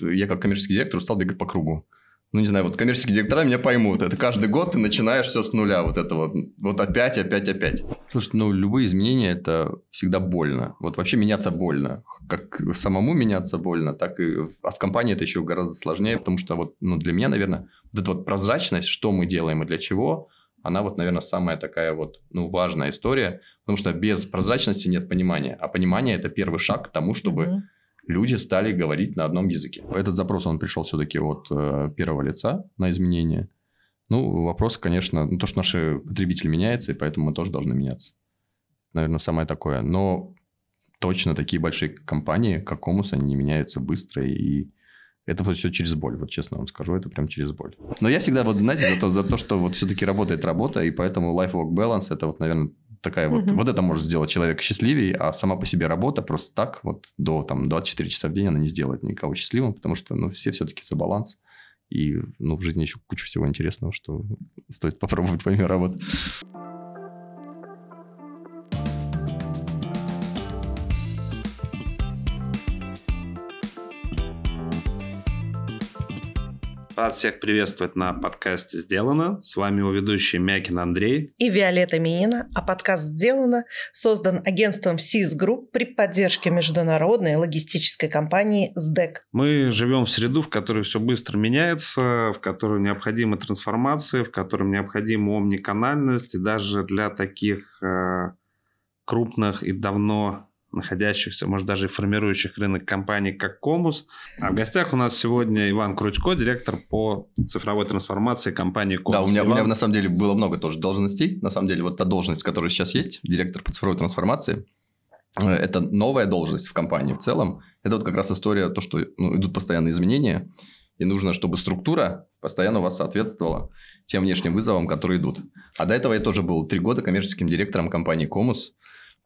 я как коммерческий директор устал бегать по кругу ну, не знаю, вот коммерческие директора меня поймут. Это каждый год ты начинаешь все с нуля. Вот это вот. Вот опять, опять, опять. Слушай, ну, любые изменения – это всегда больно. Вот вообще меняться больно. Как самому меняться больно, так и... А в компании это еще гораздо сложнее, потому что вот, ну, для меня, наверное, вот эта вот прозрачность, что мы делаем и для чего, она вот, наверное, самая такая вот, ну, важная история. Потому что без прозрачности нет понимания. А понимание – это первый шаг к тому, чтобы... Mm-hmm люди стали говорить на одном языке. Этот запрос, он пришел все-таки от э, первого лица на изменения. Ну, вопрос, конечно, ну, то, что наши потребители меняются, и поэтому мы тоже должны меняться. Наверное, самое такое. Но точно такие большие компании, как Комус, они не меняются быстро, и это вот все через боль, вот честно вам скажу, это прям через боль. Но я всегда, вот знаете, за то, за то что вот все-таки работает работа, и поэтому life-work balance, это вот, наверное, такая вот, вот это может сделать человека счастливее, а сама по себе работа просто так вот до там 24 часа в день она не сделает никого счастливым, потому что, ну, все все-таки за баланс. И, ну, в жизни еще куча всего интересного, что стоит попробовать помимо работы. Рад всех приветствовать на подкасте «Сделано». С вами его ведущий Мякин Андрей. И Виолетта Минина. А подкаст «Сделано» создан агентством SIS Group при поддержке международной логистической компании СДЭК. Мы живем в среду, в которой все быстро меняется, в которой необходима трансформация, в которой необходима омниканальность. И даже для таких э, крупных и давно находящихся, может, даже и формирующих рынок компаний, как Комус. А в гостях у нас сегодня Иван Крутько, директор по цифровой трансформации компании Комус. Да, у меня, Иван... у меня на самом деле было много тоже должностей. На самом деле, вот та должность, которая сейчас есть, директор по цифровой трансформации, э, это новая должность в компании в целом. Это вот как раз история, то, что ну, идут постоянные изменения, и нужно, чтобы структура постоянно у вас соответствовала тем внешним вызовам, которые идут. А до этого я тоже был три года коммерческим директором компании Комус.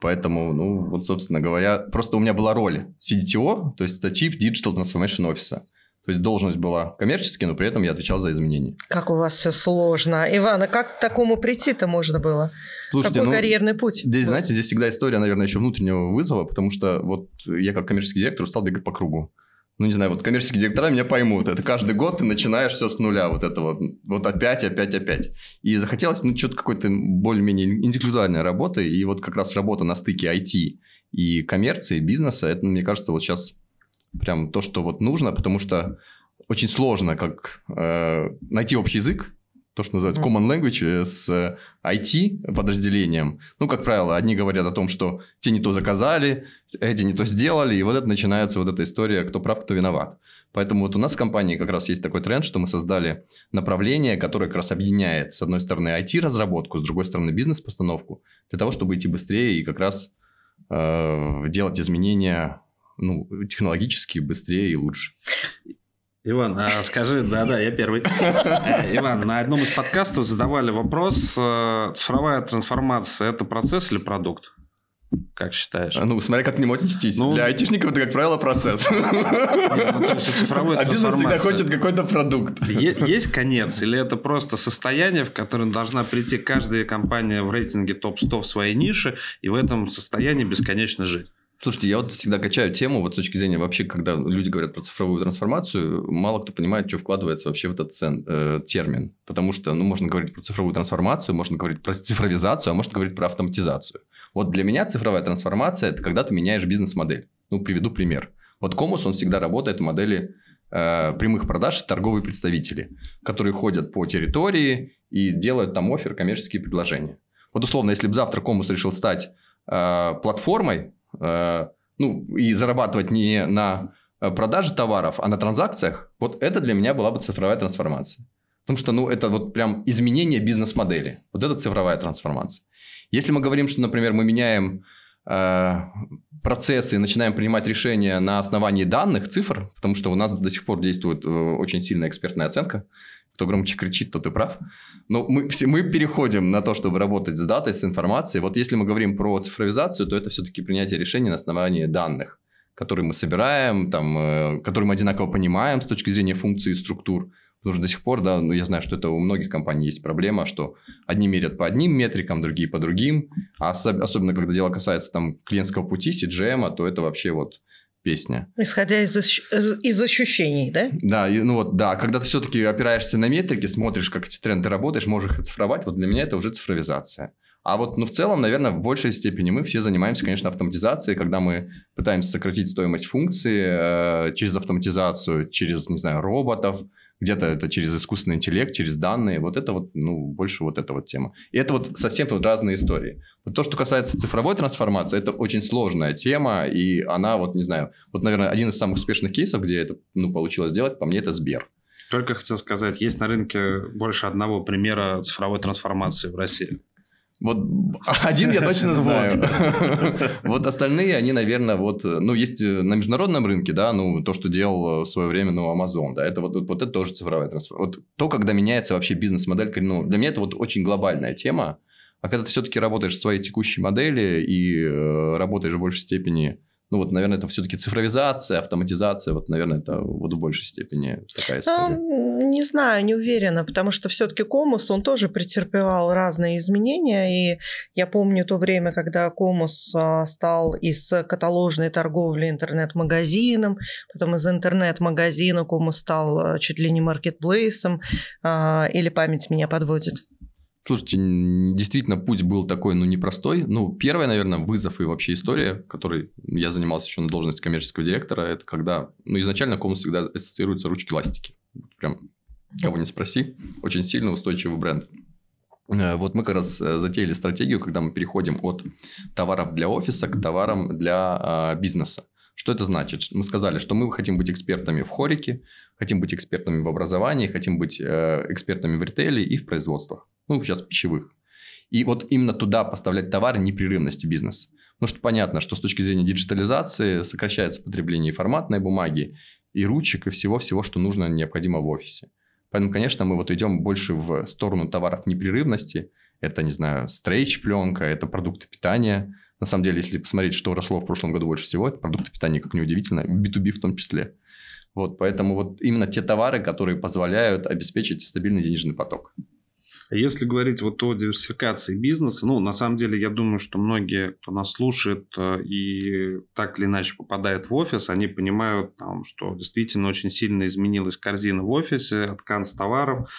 Поэтому, ну, вот, собственно говоря, просто у меня была роль CDTO, то есть это Chief Digital Transformation Officer. То есть должность была коммерчески, но при этом я отвечал за изменения. Как у вас все сложно. Иван, а как к такому прийти-то можно было? Слушайте, Какой ну, карьерный путь? Здесь, знаете, здесь всегда история, наверное, еще внутреннего вызова, потому что вот я как коммерческий директор устал бегать по кругу ну, не знаю, вот коммерческие директора меня поймут. Это каждый год ты начинаешь все с нуля. Вот это вот. Вот опять, опять, опять. И захотелось, ну, что-то какой-то более-менее индивидуальной работы. И вот как раз работа на стыке IT и коммерции, бизнеса, это, мне кажется, вот сейчас прям то, что вот нужно, потому что очень сложно как э, найти общий язык то, что называется common language э, с IT-подразделением. Ну, как правило, одни говорят о том, что те не то заказали, эти не то сделали, и вот это начинается вот эта история, кто прав, кто виноват. Поэтому вот у нас в компании как раз есть такой тренд, что мы создали направление, которое как раз объединяет, с одной стороны, IT-разработку, с другой стороны, бизнес-постановку, для того, чтобы идти быстрее и как раз э, делать изменения ну, технологически быстрее и лучше. Иван, а скажи, да-да, я первый. Э, Иван, на одном из подкастов задавали вопрос, э, цифровая трансформация – это процесс или продукт? Как считаешь? А, ну, смотри, как к нему отнестись. Ну, Для айтишников это, как правило, процесс. Ну, а бизнес всегда хочет какой-то продукт. Есть конец? Или это просто состояние, в которое должна прийти каждая компания в рейтинге топ-100 в своей нише, и в этом состоянии бесконечно жить? Слушайте, я вот всегда качаю тему, вот с точки зрения вообще, когда люди говорят про цифровую трансформацию, мало кто понимает, что вкладывается вообще в этот цен, э, термин. Потому что, ну, можно говорить про цифровую трансформацию, можно говорить про цифровизацию, а можно говорить про автоматизацию. Вот для меня цифровая трансформация – это когда ты меняешь бизнес-модель. Ну, приведу пример. Вот Комус, он всегда работает в модели э, прямых продаж торговые представители, которые ходят по территории и делают там офер, коммерческие предложения. Вот условно, если бы завтра Комус решил стать э, платформой, ну, и зарабатывать не на э, продаже товаров, а на транзакциях, вот это для меня была бы цифровая трансформация. Потому что, ну, это вот прям изменение бизнес-модели. Вот это цифровая трансформация. Если мы говорим, что, например, мы меняем э, процессы и начинаем принимать решения на основании данных, цифр, потому что у нас до сих пор действует э, очень сильная экспертная оценка, кто громче кричит, тот и прав. Но мы, все, мы переходим на то, чтобы работать с датой, с информацией. Вот если мы говорим про цифровизацию, то это все-таки принятие решений на основании данных, которые мы собираем, там, э, которые мы одинаково понимаем с точки зрения функций и структур. Потому что до сих пор, да, ну, я знаю, что это у многих компаний есть проблема, что одни мерят по одним метрикам, другие по другим. А особ- особенно, когда дело касается там клиентского пути, CGM, то это вообще вот песня. Исходя из, из ощущений, да? Да, ну вот, да, когда ты все-таки опираешься на метрики, смотришь, как эти тренды работаешь, можешь их оцифровать, вот для меня это уже цифровизация. А вот, ну, в целом, наверное, в большей степени мы все занимаемся, конечно, автоматизацией, когда мы пытаемся сократить стоимость функции э, через автоматизацию, через, не знаю, роботов, где-то это через искусственный интеллект, через данные. Вот это вот, ну, больше вот эта вот тема. И это вот совсем вот разные истории. Вот то, что касается цифровой трансформации, это очень сложная тема, и она вот, не знаю, вот, наверное, один из самых успешных кейсов, где это, ну, получилось сделать, по мне, это Сбер. Только хотел сказать, есть на рынке больше одного примера цифровой трансформации в России. Вот один я точно знаю. Вот остальные, они, наверное, вот... Ну, есть э, на международном рынке, да, ну, то, что делал в свое время, ну, Amazon, да, это вот, вот это тоже цифровая трансформация. Вот то, когда меняется вообще бизнес-модель, ну, для меня это вот очень глобальная тема. А когда ты все-таки работаешь в своей текущей модели и э, работаешь в большей степени ну, вот, наверное, это все-таки цифровизация, автоматизация, вот, наверное, это вот в большей степени такая история. Ну, не знаю, не уверена, потому что все-таки Комус, он тоже претерпевал разные изменения, и я помню то время, когда Комус а, стал из каталожной торговли интернет-магазином, потом из интернет-магазина Комус стал а, чуть ли не маркетплейсом, а, или память меня подводит? Слушайте, действительно, путь был такой, ну, непростой. Ну, первый, наверное, вызов и вообще история, которой я занимался еще на должности коммерческого директора, это когда, ну, изначально комнат всегда ассоциируются ручки-ластики. Прям, кого не спроси, очень сильно устойчивый бренд. Э, вот мы как раз э, затеяли стратегию, когда мы переходим от товаров для офиса к товарам для э, бизнеса. Что это значит? Мы сказали, что мы хотим быть экспертами в хорике, хотим быть экспертами в образовании, хотим быть э, экспертами в ритейле и в производствах. Ну, сейчас пищевых. И вот именно туда поставлять товары непрерывности бизнеса. Потому что понятно, что с точки зрения диджитализации сокращается потребление форматной бумаги, и ручек, и всего-всего, что нужно, необходимо в офисе. Поэтому, конечно, мы вот идем больше в сторону товаров непрерывности. Это, не знаю, стрейч-пленка, это продукты питания. На самом деле, если посмотреть, что росло в прошлом году больше всего, это продукты питания, как неудивительно, B2B в том числе. Вот, поэтому вот именно те товары, которые позволяют обеспечить стабильный денежный поток. Если говорить вот о диверсификации бизнеса, ну, на самом деле, я думаю, что многие, кто нас слушает э, и так или иначе попадает в офис, они понимают, там, что действительно очень сильно изменилась корзина в офисе от канцтоваров,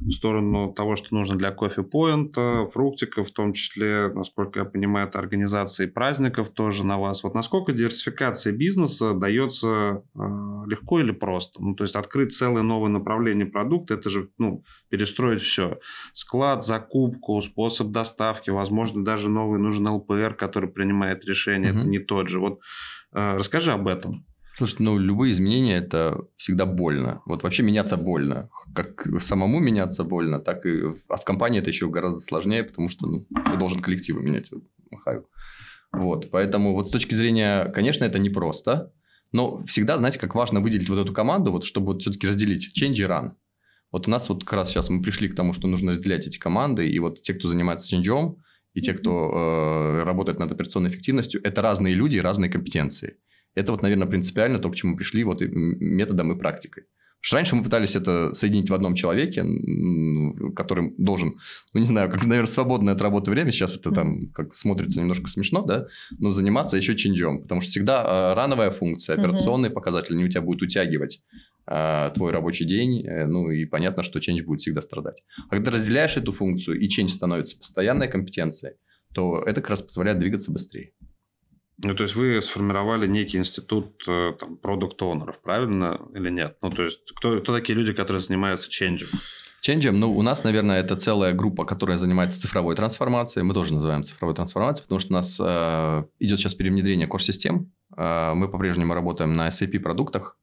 в сторону того, что нужно для кофе-поинта, фруктиков, в том числе, насколько я понимаю, это организации праздников тоже на вас. Вот насколько диверсификация бизнеса дается э, легко или просто? Ну, то есть открыть целое новое направление продукта, это же ну, перестроить все. Склад, закупку, способ доставки, возможно, даже новый нужен ЛПР, который принимает решение, угу. это не тот же. Вот э, расскажи об этом. Слушай, ну, любые изменения – это всегда больно. Вот вообще меняться больно. Как самому меняться больно, так и а в компании это еще гораздо сложнее, потому что ну, ты должен коллективы менять. Махаю. Вот, поэтому вот с точки зрения, конечно, это непросто, но всегда, знаете, как важно выделить вот эту команду, вот чтобы вот все-таки разделить change и run. Вот у нас вот как раз сейчас мы пришли к тому, что нужно разделять эти команды, и вот те, кто занимается change, и те, кто э, работает над операционной эффективностью, это разные люди и разные компетенции. Это вот, наверное, принципиально то, к чему пришли вот методом и практикой. Потому что раньше мы пытались это соединить в одном человеке, который должен, ну, не знаю, как, наверное, свободное от работы время, сейчас это там как смотрится немножко смешно, да, но заниматься еще чинджом, потому что всегда а, рановая функция, операционный показатель, они у тебя будут утягивать а, твой рабочий день, э, ну и понятно, что change будет всегда страдать. А когда разделяешь эту функцию и change становится постоянной компетенцией, то это как раз позволяет двигаться быстрее. Ну, то есть вы сформировали некий институт э, там, продукт-оунеров, правильно или нет? Ну, то есть кто, кто такие люди, которые занимаются ченджем? Ченджем, ну, у нас, наверное, это целая группа, которая занимается цифровой трансформацией. Мы тоже называем цифровой трансформацией, потому что у нас э, идет сейчас перевнедрение core-систем. Э, мы по-прежнему работаем на SAP-продуктах,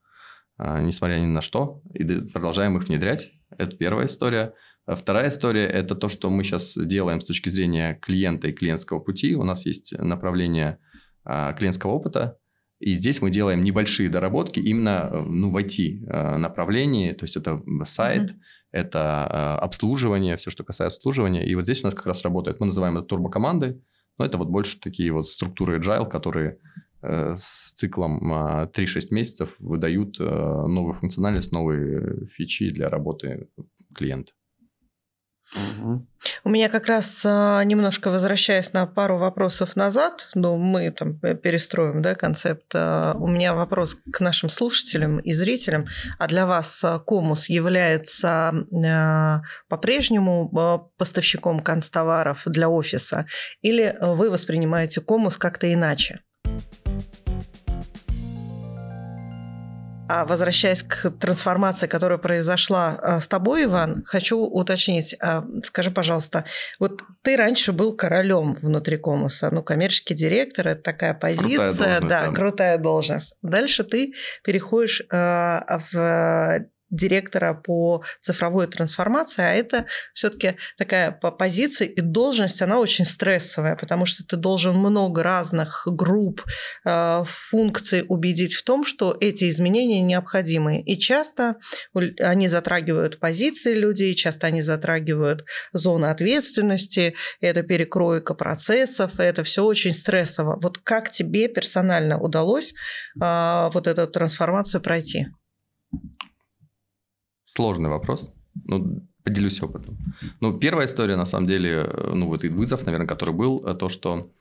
э, несмотря ни на что, и продолжаем их внедрять. Это первая история. А вторая история – это то, что мы сейчас делаем с точки зрения клиента и клиентского пути. У нас есть направление – клиентского опыта. И здесь мы делаем небольшие доработки именно э, ну, в IT-направлении. То есть, это сайт, mm-hmm. это а, обслуживание, все, что касается обслуживания. И вот здесь у нас как раз работает, мы называем это турбокоманды. Но это вот больше такие вот структуры agile, которые э, с циклом 3-6 месяцев выдают э, новую функциональность, новые фичи для работы клиента. У меня как раз а, немножко возвращаясь на пару вопросов назад, ну, мы там перестроим да, концепт. А, у меня вопрос к нашим слушателям и зрителям. А для вас а, Комус является по-прежнему поставщиком констоваров для офиса? Или вы воспринимаете Комус как-то иначе? А возвращаясь к трансформации, которая произошла а, с тобой, Иван, хочу уточнить. А, скажи, пожалуйста, вот ты раньше был королем внутри Комуса, ну, коммерческий директор, это такая позиция, да, да, крутая должность. Дальше ты переходишь а, в директора по цифровой трансформации, а это все-таки такая позиция и должность, она очень стрессовая, потому что ты должен много разных групп, э, функций убедить в том, что эти изменения необходимы. И часто они затрагивают позиции людей, часто они затрагивают зоны ответственности, это перекройка процессов, это все очень стрессово. Вот как тебе персонально удалось э, вот эту трансформацию пройти? Сложный вопрос. Ну, поделюсь опытом. Ну, первая история, на самом деле, э, ну, вот и вызов, наверное, который был, э, то, что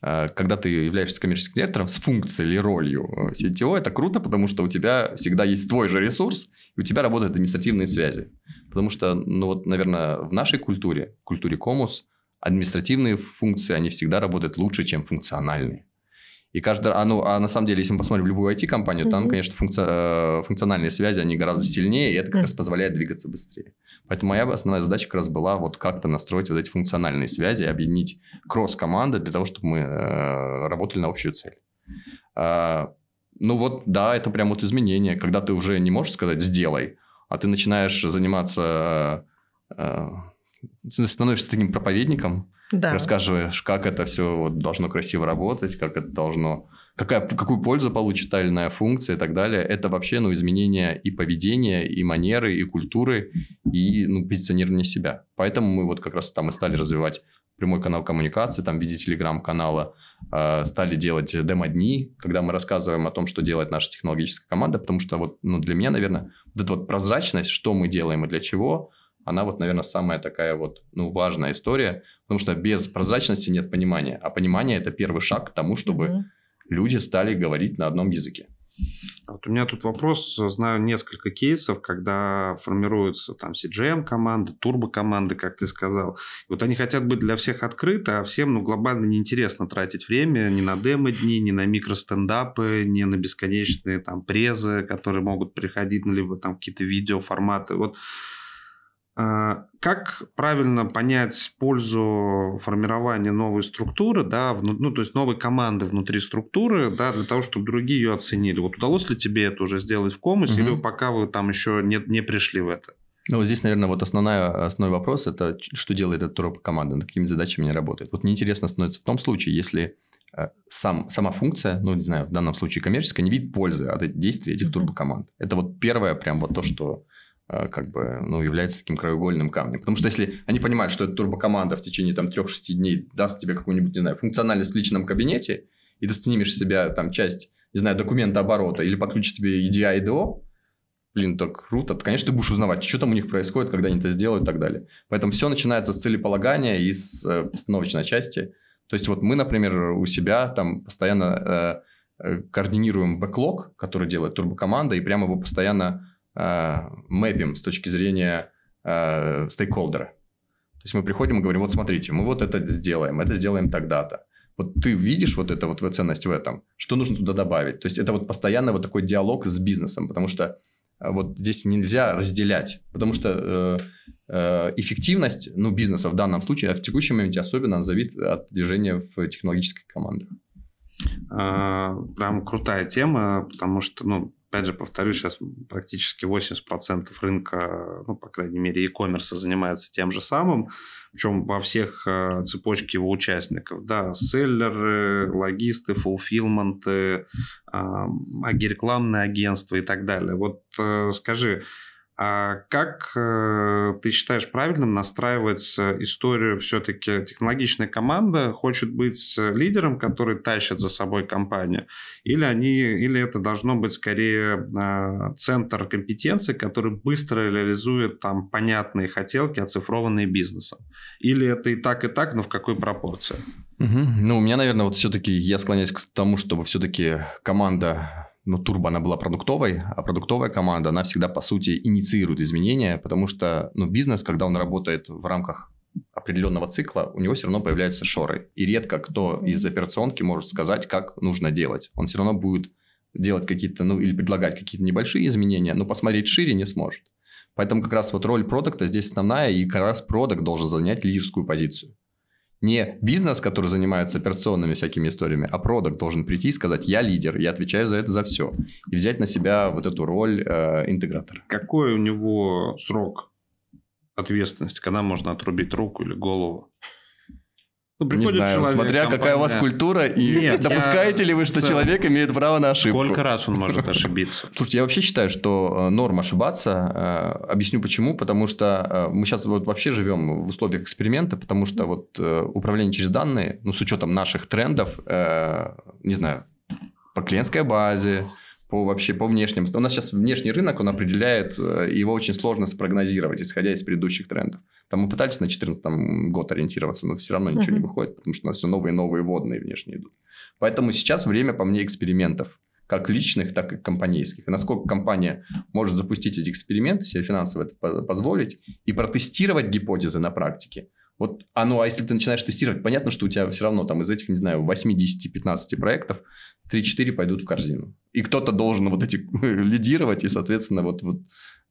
э, когда ты являешься коммерческим директором с функцией или ролью CTO, это круто, потому что у тебя всегда есть твой же ресурс, и у тебя работают административные связи. Потому что, ну вот, наверное, в нашей культуре, культуре комус, административные функции, они всегда работают лучше, чем функциональные. И каждый, а, ну, а на самом деле, если мы посмотрим любую IT-компанию, mm-hmm. там, конечно, функци... Э, функциональные связи, они гораздо сильнее, и это как mm-hmm. раз позволяет двигаться быстрее. Поэтому моя основная задача как раз была вот как-то настроить вот эти функциональные связи, объединить кросс-команды для того, чтобы мы э, работали на общую цель. А, ну вот, да, это прям вот изменение, когда ты уже не можешь сказать «сделай», а ты начинаешь заниматься, э, э, становишься таким проповедником, да. рассказываешь, как это все вот должно красиво работать, как это должно, какая, какую пользу получит та или иная функция и так далее. Это вообще ну, изменение и поведения, и манеры, и культуры, и ну, позиционирование себя. Поэтому мы вот как раз там и стали развивать прямой канал коммуникации, там в виде телеграм-канала, э, стали делать демо-дни, когда мы рассказываем о том, что делает наша технологическая команда, потому что вот ну, для меня, наверное, вот эта вот прозрачность, что мы делаем и для чего – она вот, наверное, самая такая вот, ну, важная история, потому что без прозрачности нет понимания, а понимание – это первый шаг к тому, чтобы mm-hmm. люди стали говорить на одном языке. Вот у меня тут вопрос. Знаю несколько кейсов, когда формируются там CGM-команды, турбо-команды, как ты сказал. И вот они хотят быть для всех открыты, а всем ну, глобально неинтересно тратить время ни на демо-дни, ни на микростендапы, ни на бесконечные там презы, которые могут приходить, ну, либо там какие-то видеоформаты. Вот как правильно понять пользу формирования новой структуры, да, ну, то есть новой команды внутри структуры, да, для того, чтобы другие ее оценили? Вот удалось ли тебе это уже сделать в комусе, угу. или пока вы там еще не, не пришли в это? Ну, вот здесь, наверное, вот основная, основной вопрос – это что делает эта тропа команды, над какими задачами они работают. Вот мне интересно становится в том случае, если э, сам, сама функция, ну, не знаю, в данном случае коммерческая, не видит пользы от действий этих турбокоманд. Это вот первое, прям вот то, что как бы, ну, является таким краеугольным камнем. Потому что если они понимают, что эта турбокоманда в течение там 3-6 дней даст тебе какую-нибудь, не знаю, функциональность в личном кабинете, и ты снимешь с себя там часть, не знаю, документа оборота или подключит тебе EDI и DO, блин, так круто, то, конечно, ты будешь узнавать, что там у них происходит, когда они это сделают и так далее. Поэтому все начинается с целеполагания и с э, постановочной части. То есть вот мы, например, у себя там постоянно э, э координируем бэклог, который делает турбокоманда, и прямо его постоянно Э, мэпим с точки зрения э, стейкхолдера. То есть мы приходим и говорим, вот смотрите, мы вот это сделаем, это сделаем тогда-то. Вот ты видишь вот это вот ценность в этом, что нужно туда добавить. То есть это вот постоянно вот такой диалог с бизнесом, потому что э, вот здесь нельзя разделять, потому что э, э, эффективность ну, бизнеса в данном случае, а в текущем моменте особенно зависит от движения в технологической команде. А, прям крутая тема, потому что, ну, опять же, повторюсь, сейчас практически 80% рынка, ну, по крайней мере, e-commerce занимаются тем же самым, причем во всех э, цепочке его участников, да, селлеры, логисты, фулфилменты, рекламные агентства и так далее. Вот э, скажи, как э, ты считаешь правильным настраивать историю все-таки технологичная команда хочет быть лидером, который тащит за собой компанию, или они, или это должно быть скорее э, центр компетенции, который быстро реализует там понятные хотелки, оцифрованные бизнесом, или это и так и так, но в какой пропорции? Угу. Ну у меня, наверное, вот все-таки я склоняюсь к тому, чтобы все-таки команда ну, Турбо, она была продуктовой, а продуктовая команда, она всегда, по сути, инициирует изменения, потому что, ну, бизнес, когда он работает в рамках определенного цикла, у него все равно появляются шоры. И редко кто из операционки может сказать, как нужно делать. Он все равно будет делать какие-то, ну, или предлагать какие-то небольшие изменения, но посмотреть шире не сможет. Поэтому как раз вот роль продукта здесь основная, и как раз продукт должен занять лидерскую позицию не бизнес, который занимается операционными всякими историями, а продукт должен прийти и сказать, я лидер, я отвечаю за это за все. И взять на себя вот эту роль э, интегратора. Какой у него срок ответственности, когда можно отрубить руку или голову? Ну, не знаю, человек, смотря компания... какая у вас культура, и Нет, допускаете я... ли вы, что человек имеет право на ошибку? Сколько раз он может ошибиться? Слушайте, я вообще считаю, что э, норм ошибаться. Э, объясню почему. Потому что э, мы сейчас вот вообще живем в условиях эксперимента, потому что вот управление через данные, ну, с учетом наших трендов, не знаю, по клиентской базе, по вообще по внешним. У нас сейчас внешний рынок, он определяет, его очень сложно спрогнозировать, исходя из предыдущих трендов. Там мы пытались на 14 год ориентироваться, но все равно ничего uh-huh. не выходит, потому что у нас все новые и новые водные внешние идут. Поэтому сейчас время, по мне, экспериментов. Как личных, так и компанейских. И насколько компания может запустить эти эксперименты, себе финансово это позволить, и протестировать гипотезы на практике. Вот, а ну, а если ты начинаешь тестировать, понятно, что у тебя все равно там из этих, не знаю, 8, 10, 15 проектов 3-4 пойдут в корзину. И кто-то должен вот эти лидировать и, соответственно, вот, вот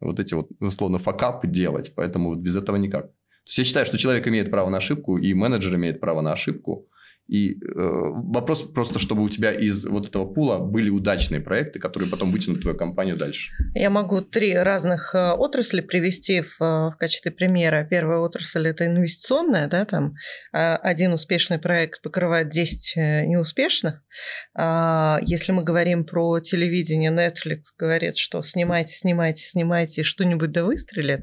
вот эти вот, условно, факапы делать. Поэтому вот без этого никак. То есть я считаю, что человек имеет право на ошибку, и менеджер имеет право на ошибку. И э, вопрос просто, чтобы у тебя из вот этого пула были удачные проекты, которые потом вытянут твою компанию дальше. Я могу три разных э, отрасли привести в, э, в качестве примера. Первая отрасль это инвестиционная, да, там э, один успешный проект покрывает 10 неуспешных. А, если мы говорим про телевидение, Netflix говорит, что снимайте, снимайте, снимайте, что-нибудь да выстрелит.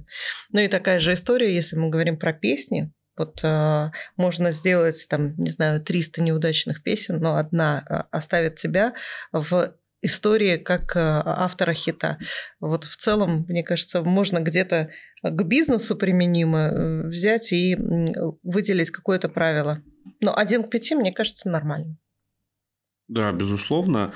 Ну и такая же история, если мы говорим про песни, вот э, можно сделать там, не знаю, 300 неудачных песен, но одна э, оставит тебя в истории как э, автора хита. Вот в целом, мне кажется, можно где-то к бизнесу применимо э, взять и выделить какое-то правило. Но один к пяти, мне кажется, нормально. Да, безусловно.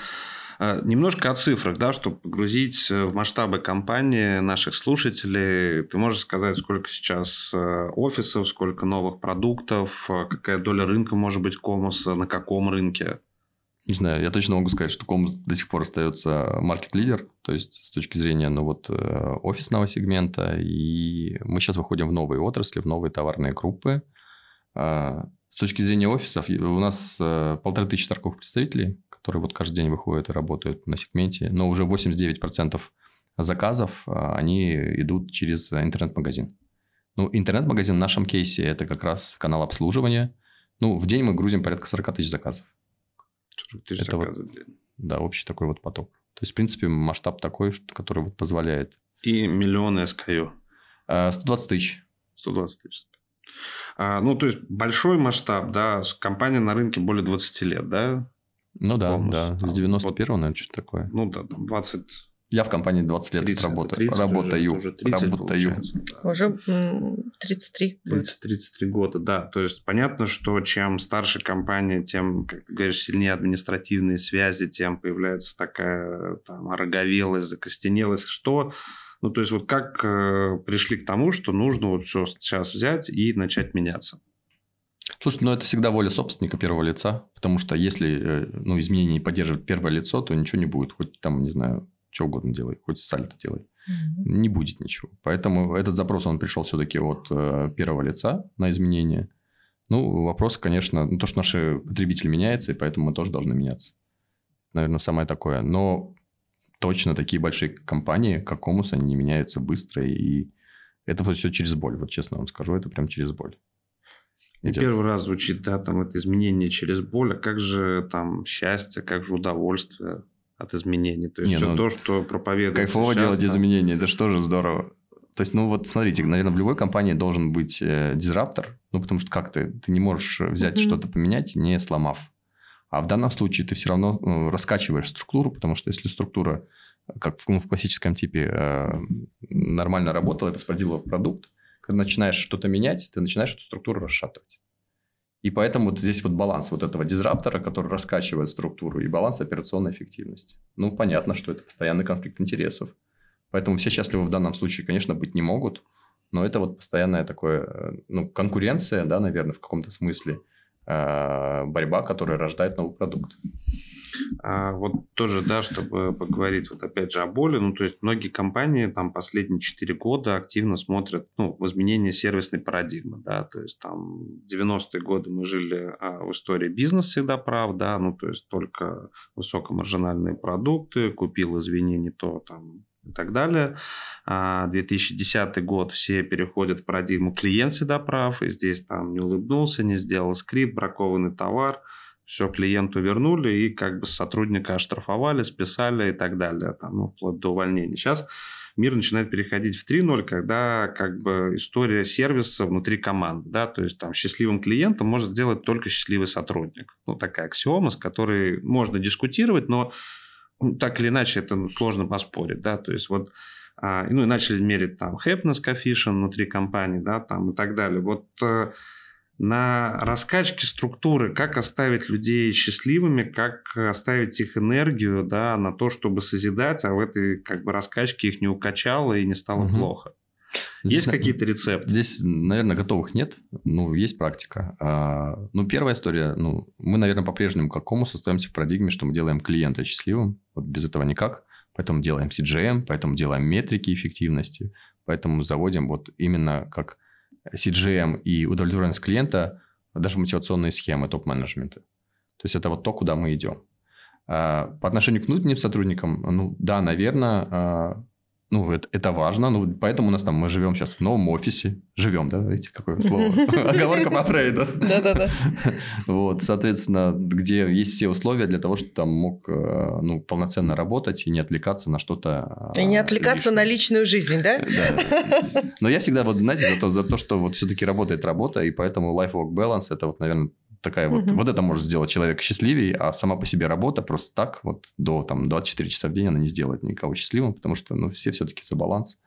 А, немножко о цифрах, да, чтобы погрузить э, в масштабы компании наших слушателей. Ты можешь сказать, сколько сейчас э, офисов, сколько новых продуктов, э, какая доля рынка может быть Комуса, на каком рынке? Не знаю, я точно могу сказать, что Комус до сих пор остается маркет-лидер, то есть с точки зрения ну, вот, офисного сегмента, и мы сейчас выходим в новые отрасли, в новые товарные группы. А, с точки зрения офисов, у нас полторы тысячи торговых представителей, которые вот каждый день выходят и работают на сегменте, но уже 89% заказов, а, они идут через интернет-магазин. Ну, интернет-магазин в нашем кейсе – это как раз канал обслуживания. Ну, в день мы грузим порядка 40 тысяч заказов. 40 тысяч это заказов вот, Да, общий такой вот поток. То есть, в принципе, масштаб такой, который вот позволяет. И миллионы SKU? 120 тысяч. 120 тысяч. А, ну, то есть, большой масштаб, да, компания на рынке более 20 лет, да? Ну да, да. С 91-го, вот, наверное, что-то такое. Ну да, 20... Я в компании 20 лет 30, работаю. 30, работаю. Уже, уже 30 работаю. Да. Уже 33. 30, 33 года, да. То есть понятно, что чем старше компания, тем, как ты говоришь, сильнее административные связи, тем появляется такая там ороговелость, закостенелость. Что ну, то есть, вот как э, пришли к тому, что нужно вот все сейчас взять и начать меняться? Слушай, ну это всегда воля собственника первого лица, потому что если э, ну, изменения не поддерживает первое лицо, то ничего не будет. Хоть там, не знаю, что угодно делай, хоть сальто делай. Mm-hmm. Не будет ничего. Поэтому этот запрос, он пришел все-таки от э, первого лица на изменения. Ну, вопрос, конечно, ну, то, что наши потребители меняются, и поэтому мы тоже должны меняться. Наверное, самое такое. Но точно такие большие компании, как Комус, они не меняются быстро, и это все через боль. Вот честно вам скажу, это прям через боль. Идет. Первый раз звучит, да, там это изменение через боль, а как же там счастье, как же удовольствие от изменений? То есть, Не, все ну, то, что проповедует Кайфово сейчас, делать там... изменения, это что же здорово. То есть, ну вот смотрите, наверное, в любой компании должен быть э, дизраптор, ну потому что как ты, ты не можешь взять mm-hmm. что-то поменять, не сломав. А в данном случае ты все равно э, раскачиваешь структуру, потому что если структура, как в, ну, в классическом типе, э, нормально работала и воспроизводила продукт, когда начинаешь что-то менять, ты начинаешь эту структуру расшатывать. И поэтому вот здесь вот баланс вот этого дизраптора, который раскачивает структуру, и баланс операционной эффективности. Ну, понятно, что это постоянный конфликт интересов. Поэтому все счастливы в данном случае, конечно, быть не могут. Но это вот постоянная такое, э, ну, конкуренция, да, наверное, в каком-то смысле, борьба, которая рождает новый продукт. А вот тоже, да, чтобы поговорить вот опять же о боли, ну, то есть многие компании там последние 4 года активно смотрят, ну, в изменение сервисной парадигмы, да, то есть там 90-е годы мы жили а, в истории бизнес всегда прав, да, ну, то есть только высокомаржинальные продукты, купил, извини, не то, там, и так далее. 2010 а, год все переходят в парадигму клиент всегда прав, и здесь там не улыбнулся, не сделал скрипт, бракованный товар – все клиенту вернули и как бы сотрудника оштрафовали, списали и так далее, там, ну, вплоть до увольнения. Сейчас мир начинает переходить в 3.0, когда как бы история сервиса внутри команды, да, то есть там счастливым клиентом может сделать только счастливый сотрудник. Ну, такая аксиома, с которой можно дискутировать, но ну, так или иначе это ну, сложно поспорить, да, то есть вот а, ну и начали мерить там happiness coefficient внутри компании, да, там и так далее. Вот э, на раскачке структуры, как оставить людей счастливыми, как оставить их энергию да, на то, чтобы созидать, а в этой как бы раскачке их не укачало и не стало угу. плохо. Здесь, есть какие-то рецепты? Здесь, наверное, готовых нет. Ну, есть практика. А, ну, первая история. Ну, мы, наверное, по-прежнему как кому остаемся в парадигме, что мы делаем клиента счастливым. Вот без этого никак. Поэтому делаем CGM, поэтому делаем метрики эффективности. Поэтому заводим вот именно как CGM и удовлетворенность клиента, даже мотивационные схемы топ-менеджмента. То есть это вот то, куда мы идем. А, по отношению к внутренним сотрудникам, ну да, наверное, а, ну, это, это важно. Ну, поэтому у нас там, мы живем сейчас в новом офисе. Живем, да, видите, какое слово? Оговорка по Фрейду. Да-да-да. Вот, соответственно, где есть все условия для того, чтобы там мог, э, ну, полноценно работать и не отвлекаться на что-то. И не отвлекаться на личную жизнь, да? Да. Но я всегда вот, знаете, за то, за то что вот все-таки работает работа, и поэтому life-work balance – это вот, наверное, такая вот, угу. вот это может сделать человека счастливее, а сама по себе работа просто так вот до там 24 часа в день она не сделает никого счастливым, потому что, ну, все все-таки за баланс.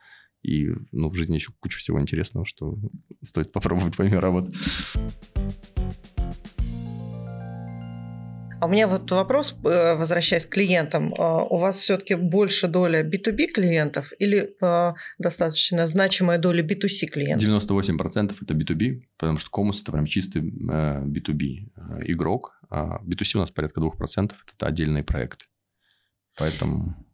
И, ну, в жизни еще куча всего интересного, что стоит попробовать помимо работы. А у меня вот вопрос, э, возвращаясь к клиентам. А, у вас все-таки больше доля B2B клиентов или а, достаточно значимая доля B2C клиентов? 98% это B2B, потому что Комус это прям чистый B2B э, э, игрок. А B2C у нас порядка 2%, это отдельные проекты. Поэтому...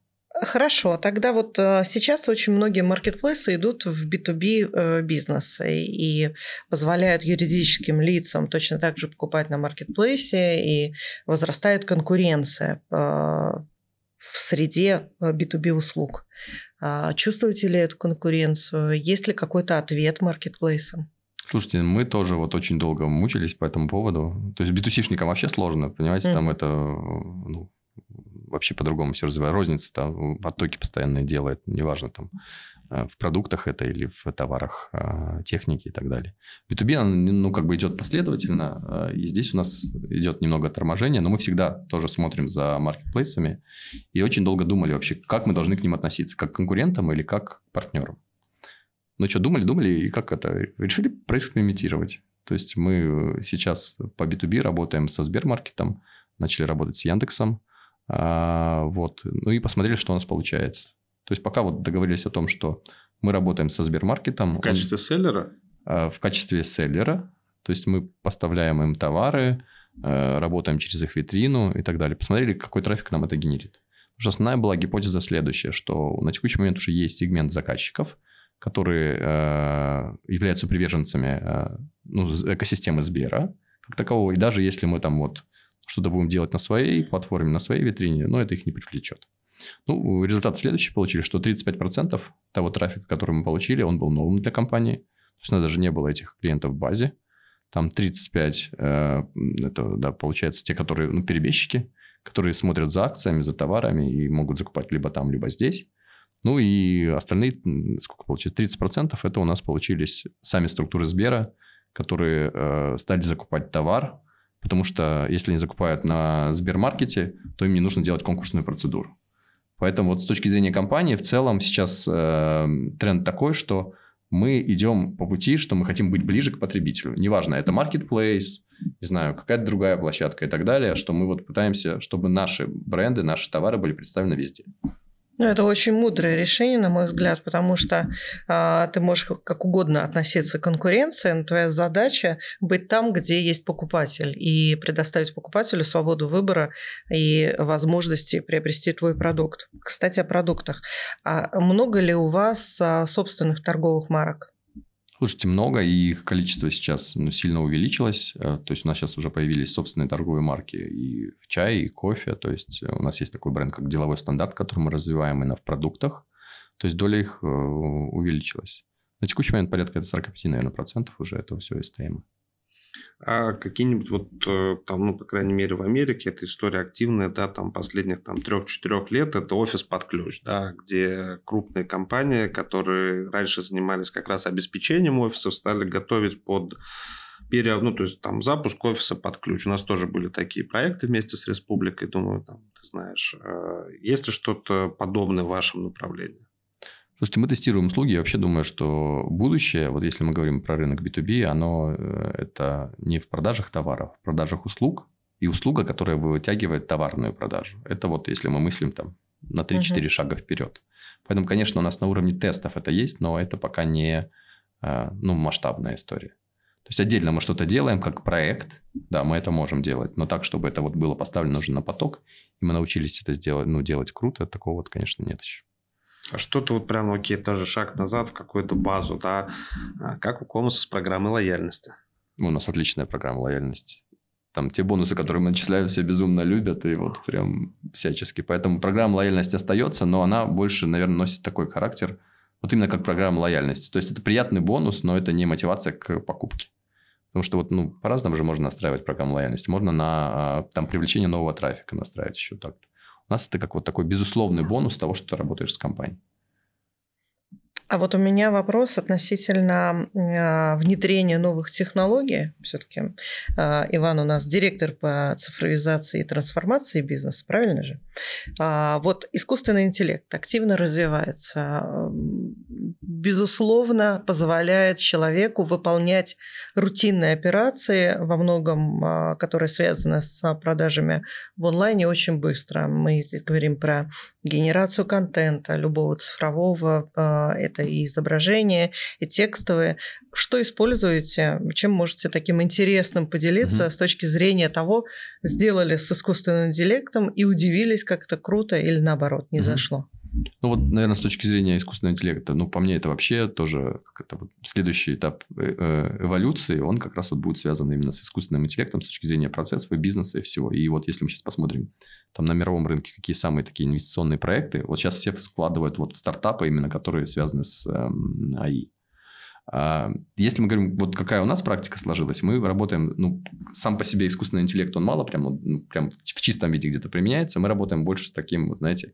Хорошо, тогда вот э, сейчас очень многие маркетплейсы идут в B2B э, бизнес и позволяют юридическим лицам точно так же покупать на маркетплейсе, и возрастает конкуренция э, в среде B2B услуг. А чувствуете ли эту конкуренцию? Есть ли какой-то ответ маркетплейсам? Слушайте, мы тоже вот очень долго мучились по этому поводу. То есть B2C-шникам вообще сложно, понимаете, mm. там это ну, вообще по-другому все развивается. Розница там потоки постоянные делает, неважно там э, в продуктах это или в товарах э, техники и так далее. B2B, ну, как бы идет последовательно, э, и здесь у нас идет немного торможения, но мы всегда тоже смотрим за маркетплейсами и очень долго думали вообще, как мы должны к ним относиться, как к конкурентам или как к партнерам. Ну что, думали, думали, и как это? Решили проэкспериментировать. То есть мы сейчас по B2B работаем со Сбермаркетом, начали работать с Яндексом, вот. Ну и посмотрели, что у нас получается. То есть пока вот договорились о том, что мы работаем со Сбермаркетом. В качестве он, селлера? А, в качестве селлера. То есть мы поставляем им товары, а, работаем через их витрину и так далее. Посмотрели, какой трафик нам это генерит. Потому что основная была гипотеза следующая, что на текущий момент уже есть сегмент заказчиков, которые э, являются приверженцами э, ну, экосистемы Сбера как такового. И даже если мы там вот что-то будем делать на своей платформе, на своей витрине, но это их не привлечет. Ну, результат следующий получили, что 35% того трафика, который мы получили, он был новым для компании. То есть, у нас даже не было этих клиентов в базе. Там 35, э, это, да, получается, те, которые, ну, перебежчики, которые смотрят за акциями, за товарами и могут закупать либо там, либо здесь. Ну и остальные, сколько получилось, 30% это у нас получились сами структуры Сбера, которые э, стали закупать товар, потому что если они закупают на Сбермаркете, то им не нужно делать конкурсную процедуру. Поэтому вот с точки зрения компании в целом сейчас э, тренд такой, что мы идем по пути, что мы хотим быть ближе к потребителю. Неважно, это marketplace, не знаю, какая-то другая площадка и так далее, что мы вот пытаемся, чтобы наши бренды, наши товары были представлены везде. Ну, это очень мудрое решение, на мой взгляд, потому что а, ты можешь как угодно относиться к конкуренции, но твоя задача быть там, где есть покупатель, и предоставить покупателю свободу выбора и возможности приобрести твой продукт. Кстати, о продуктах. А много ли у вас а, собственных торговых марок? Слушайте, много, и их количество сейчас ну, сильно увеличилось. Э, то есть у нас сейчас уже появились собственные торговые марки и в чае, и кофе. То есть у нас есть такой бренд, как деловой стандарт, который мы развиваем именно в продуктах. То есть доля их э, увеличилась. На текущий момент порядка 45, наверное, процентов уже этого все STM. А какие-нибудь вот э, там, ну, по крайней мере, в Америке эта история активная, да, там последних там трех-четырех лет, это офис под ключ, да, где крупные компании, которые раньше занимались как раз обеспечением офисов, стали готовить под пере, ну, то есть там запуск офиса под ключ. У нас тоже были такие проекты вместе с республикой, думаю, там, ты знаешь, э, есть ли что-то подобное в вашем направлении? Слушайте, мы тестируем услуги. Я вообще думаю, что будущее, вот если мы говорим про рынок B2B, оно э, это не в продажах товаров, в продажах услуг. И услуга, которая вытягивает товарную продажу. Это вот если мы мыслим там на 3-4 uh-huh. шага вперед. Поэтому, конечно, у нас на уровне тестов это есть, но это пока не э, ну, масштабная история. То есть отдельно мы что-то делаем как проект, да, мы это можем делать, но так, чтобы это вот было поставлено уже на поток, и мы научились это сделать, ну, делать круто, такого вот, конечно, нет еще. А что-то вот прям, окей, тоже шаг назад в какую-то базу, да, а как у Комуса с программой лояльности? Ну, у нас отличная программа лояльности. Там те бонусы, которые мы начисляем, все безумно любят, и вот прям всячески. Поэтому программа лояльности остается, но она больше, наверное, носит такой характер, вот именно как программа лояльности. То есть, это приятный бонус, но это не мотивация к покупке. Потому что вот, ну, по-разному же можно настраивать программу лояльности. Можно на а, там, привлечение нового трафика настраивать еще так-то. У нас это как вот такой безусловный бонус того, что ты работаешь с компанией. А вот у меня вопрос относительно э, внедрения новых технологий. Все-таки э, Иван у нас директор по цифровизации и трансформации бизнеса, правильно же? А, вот искусственный интеллект активно развивается, безусловно, позволяет человеку выполнять рутинные операции, во многом а, которые связаны с продажами в онлайне, очень быстро. Мы здесь говорим про генерацию контента любого цифрового, а, это и изображения, и текстовые. Что используете? Чем можете таким интересным поделиться угу. с точки зрения того, сделали с искусственным интеллектом и удивились, как это круто или наоборот не угу. зашло? Ну вот, наверное, с точки зрения искусственного интеллекта, ну, по мне, это вообще тоже это, вот, следующий этап э, э, эволюции, он как раз вот будет связан именно с искусственным интеллектом с точки зрения процессов и бизнеса и всего. И вот если мы сейчас посмотрим там на мировом рынке, какие самые такие инвестиционные проекты, вот сейчас все складывают вот стартапы именно, которые связаны с эм, АИ. А, если мы говорим, вот какая у нас практика сложилась, мы работаем, ну, сам по себе искусственный интеллект, он мало прям, ну, прям в чистом виде где-то применяется, мы работаем больше с таким, вот, знаете,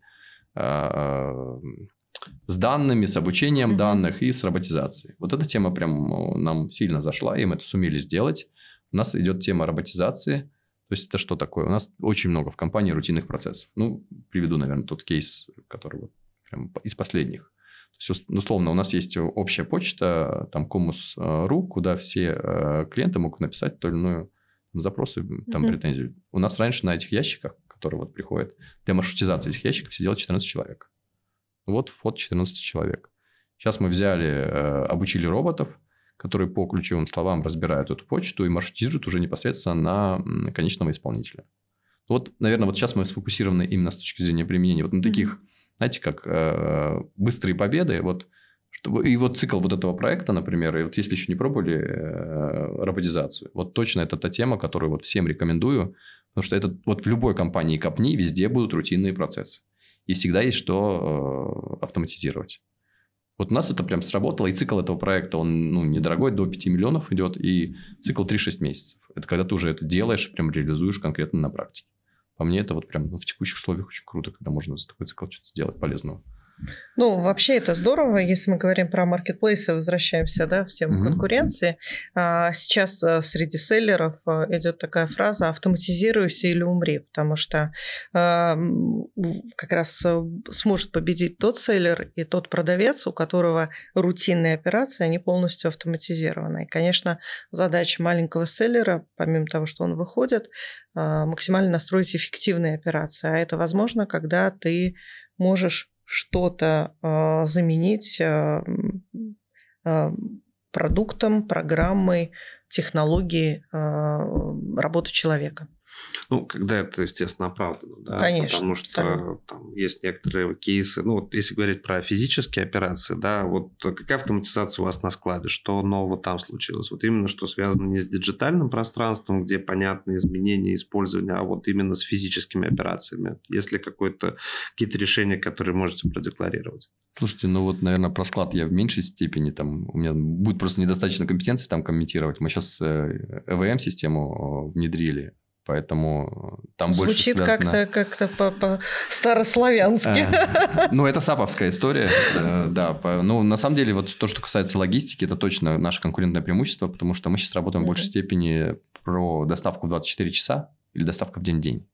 с данными, с обучением mm-hmm. данных и с роботизацией. Вот эта тема прям э, нам сильно зашла, и мы это сумели сделать. У нас идет тема роботизации. То есть, это что такое? У нас очень много в компании рутинных процессов. Ну, приведу, наверное, тот кейс, который вот прям из последних. То есть, условно, у нас есть общая почта, там, Comus.ru, куда все э, клиенты могут написать ту или иную запросы, там, mm-hmm. претензию. У нас раньше на этих ящиках который вот приходит, для маршрутизации этих ящиков сидело 14 человек. Вот вход 14 человек. Сейчас мы взяли, э, обучили роботов, которые по ключевым словам разбирают эту почту и маршрутизируют уже непосредственно на конечного исполнителя. Вот, наверное, вот сейчас мы сфокусированы именно с точки зрения применения вот на таких, mm-hmm. знаете, как э, быстрые победы. Вот, чтобы, и вот цикл вот этого проекта, например, и вот если еще не пробовали э, роботизацию, вот точно это та тема, которую вот всем рекомендую, Потому что это вот в любой компании копни, везде будут рутинные процессы. И всегда есть что э, автоматизировать. Вот у нас это прям сработало, и цикл этого проекта, он ну, недорогой, до 5 миллионов идет, и цикл 3-6 месяцев. Это когда ты уже это делаешь, прям реализуешь конкретно на практике. По мне, это вот прям ну, в текущих условиях очень круто, когда можно за такой цикл что-то сделать полезного. Ну, вообще это здорово, если мы говорим про маркетплейсы, возвращаемся, да, в тему mm-hmm. конкуренции. А, сейчас э, среди селлеров э, идет такая фраза «автоматизируйся или умри», потому что а, как раз э, сможет победить тот селлер и тот продавец, у которого рутинные операции, они полностью автоматизированы. И, конечно, задача маленького селлера, помимо того, что он выходит, максимально настроить эффективные операции. А это возможно, когда ты можешь что-то э, заменить э, э, продуктом, программой, технологией э, работы человека. Ну, когда это, естественно, оправдано, да. Конечно. Потому что там есть некоторые кейсы. Ну, вот если говорить про физические операции, да, вот какая автоматизация у вас на складе? Что нового там случилось? Вот именно что связано не с диджитальным пространством, где понятны изменения использования, а вот именно с физическими операциями. Есть ли какое-то, какие-то решения, которые можете продекларировать? Слушайте, ну вот, наверное, про склад я в меньшей степени, там, у меня будет просто недостаточно компетенции там комментировать. Мы сейчас EVM-систему э, внедрили, Поэтому там Звучит больше связано... как-то как по, по старославянски. А, ну, это саповская история, э, да. Ну, на самом деле, вот то, что касается логистики, это точно наше конкурентное преимущество, потому что мы сейчас работаем в большей степени про доставку в 24 часа или доставка в день-день.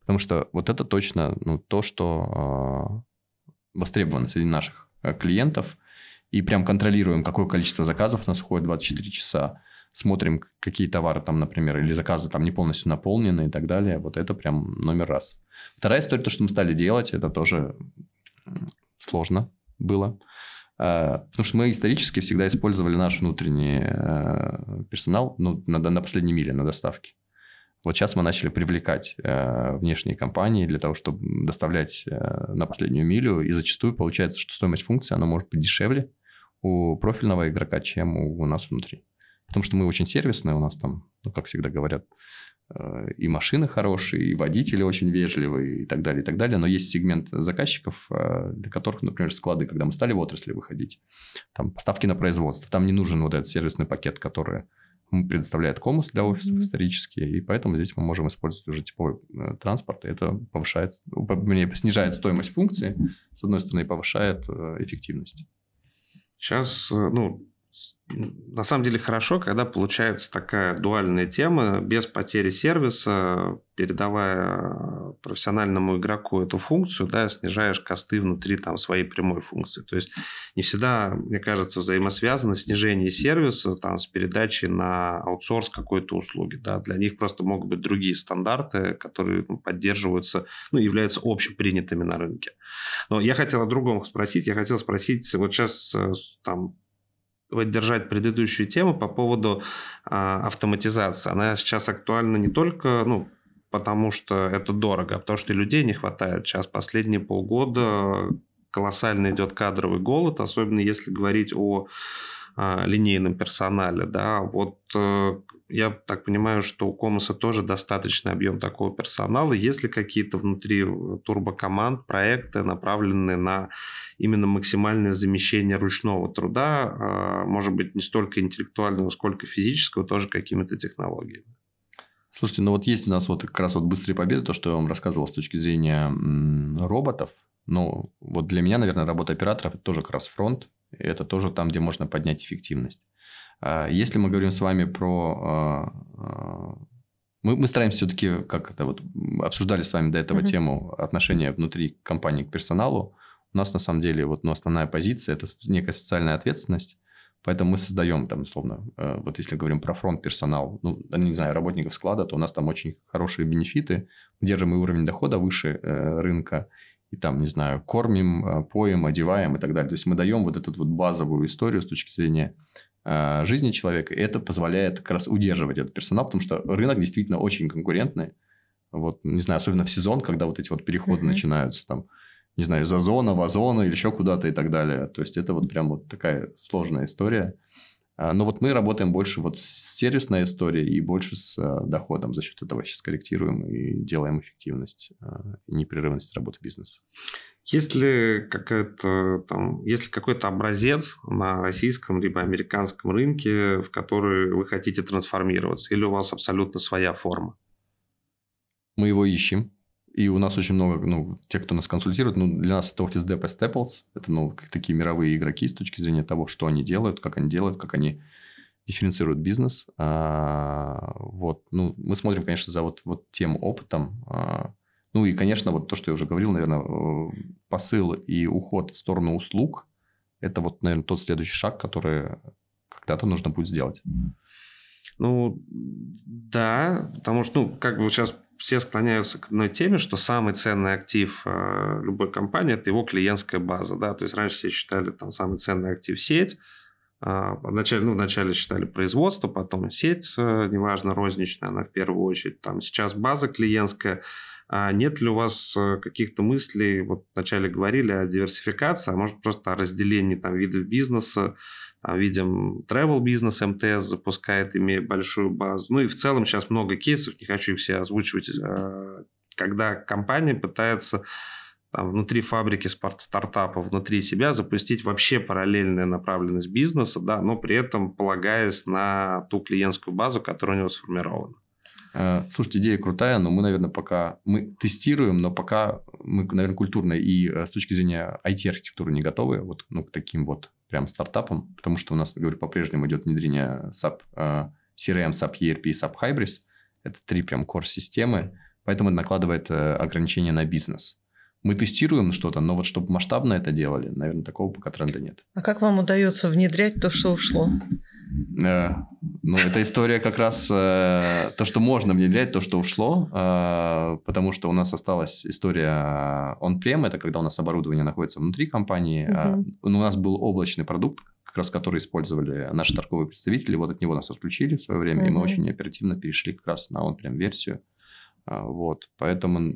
Потому что вот это точно ну, то, что востребовано среди наших э, клиентов. И прям контролируем, какое количество заказов у нас уходит 24 часа смотрим, какие товары там, например, или заказы там не полностью наполнены и так далее. Вот это прям номер раз. Вторая история, то, что мы стали делать, это тоже сложно было. А, потому что мы исторически всегда использовали наш внутренний э, персонал ну, на, на последней миле, на доставке. Вот сейчас мы начали привлекать э, внешние компании для того, чтобы доставлять э, на последнюю милю. И зачастую получается, что стоимость функции, она может быть дешевле у профильного игрока, чем у, у нас внутри. Потому что мы очень сервисные, у нас там, ну, как всегда говорят, э, и машины хорошие, и водители очень вежливые, и так далее, и так далее. Но есть сегмент заказчиков, э, для которых, например, склады, когда мы стали в отрасли выходить, там поставки на производство, там не нужен вот этот сервисный пакет, который предоставляет комус для офисов mm-hmm. исторически, и поэтому здесь мы можем использовать уже типовой э, транспорт, и это повышает, снижает стоимость функции, с одной стороны, и повышает эффективность. Сейчас, ну, на самом деле хорошо, когда получается такая дуальная тема, без потери сервиса, передавая профессиональному игроку эту функцию, да, снижаешь косты внутри там, своей прямой функции. То есть не всегда, мне кажется, взаимосвязано снижение сервиса там, с передачей на аутсорс какой-то услуги. Да. Для них просто могут быть другие стандарты, которые ну, поддерживаются, ну, являются общепринятыми на рынке. Но я хотел о другом спросить. Я хотел спросить, вот сейчас э, там поддержать предыдущую тему по поводу а, автоматизации. Она сейчас актуальна не только, ну, потому что это дорого, а потому что людей не хватает. Сейчас последние полгода колоссально идет кадровый голод, особенно если говорить о а, линейном персонале. Да. Вот э, я так понимаю, что у Комоса тоже достаточный объем такого персонала. Есть ли какие-то внутри э, турбокоманд проекты, направленные на именно максимальное замещение ручного труда, а, может быть, не столько интеллектуального, сколько физического, тоже какими-то технологиями? Слушайте, ну вот есть у нас вот как раз вот быстрые победы, то, что я вам рассказывал с точки зрения роботов. Ну, вот для меня, наверное, работа операторов – это тоже как раз фронт. Это тоже там, где можно поднять эффективность. А, если мы говорим с вами про... А, а, мы, мы стараемся все-таки, как это вот обсуждали с вами до этого mm-hmm. тему отношения внутри компании к персоналу. У нас на самом деле вот ну, основная позиция – это некая социальная ответственность. Поэтому мы создаем там, условно, вот если говорим про фронт персонал, ну, не знаю, работников склада, то у нас там очень хорошие бенефиты, держим и уровень дохода выше э, рынка, и там, не знаю, кормим, поем, одеваем и так далее. То есть мы даем вот эту вот базовую историю с точки зрения Э, жизни человека. И это позволяет как раз удерживать этот персонал, потому что рынок действительно очень конкурентный. Вот, не знаю, особенно в сезон, когда вот эти вот переходы uh-huh. начинаются, там, не знаю, из озона в озон или еще куда-то и так далее. То есть, это вот прям вот такая сложная история. А, но вот мы работаем больше вот с сервисной историей и больше с э, доходом. За счет этого сейчас корректируем и делаем эффективность э, и непрерывность работы бизнеса. Есть ли какой-то там, есть ли какой-то образец на российском либо американском рынке, в который вы хотите трансформироваться, или у вас абсолютно своя форма? Мы его ищем. И у нас очень много, ну, тех, кто нас консультирует, ну, для нас это Office Depot Staples. Это, ну, такие мировые игроки с точки зрения того, что они делают, как они делают, как они дифференцируют бизнес. А, вот, ну, мы смотрим, конечно, за вот, вот тем опытом. А, ну, и, конечно, вот то, что я уже говорил, наверное, э, посыл и уход в сторону услуг – это вот, наверное, тот следующий шаг, который когда-то нужно будет сделать. Ну, да, потому что, ну, как бы сейчас все склоняются к одной теме, что самый ценный актив э, любой компании – это его клиентская база. Да? То есть, раньше все считали там самый ценный актив – сеть. Э, вначале, ну, вначале считали производство, потом сеть, э, неважно, розничная, она в первую очередь. Там сейчас база клиентская. А нет ли у вас э, каких-то мыслей, вот вначале говорили о диверсификации, а может просто о разделении там, видов бизнеса, видим, travel бизнес МТС запускает, имея большую базу. Ну и в целом сейчас много кейсов, не хочу их все озвучивать, э, когда компания пытается там, внутри фабрики стартапа, внутри себя запустить вообще параллельную направленность бизнеса, да, но при этом полагаясь на ту клиентскую базу, которая у него сформирована. Э, слушайте, идея крутая, но мы, наверное, пока мы тестируем, но пока мы, наверное, культурно и э, с точки зрения IT-архитектуры не готовы вот ну, к таким вот прям стартапом, потому что у нас, говорю, по-прежнему идет внедрение SAP, э, CRM, SAP ERP и SAP Hybris. Это три прям core-системы, поэтому это накладывает э, ограничения на бизнес. Мы тестируем что-то, но вот чтобы масштабно это делали, наверное, такого пока тренда нет. А как вам удается внедрять то, что ушло? Э, ну, эта история как раз э, то, что можно внедрять, то, что ушло, э, потому что у нас осталась история он-прем, это когда у нас оборудование находится внутри компании. Угу. У нас был облачный продукт, как раз который использовали наши торговые представители, вот от него нас отключили в свое время, угу. и мы очень оперативно перешли как раз на он-прем версию. Вот, поэтому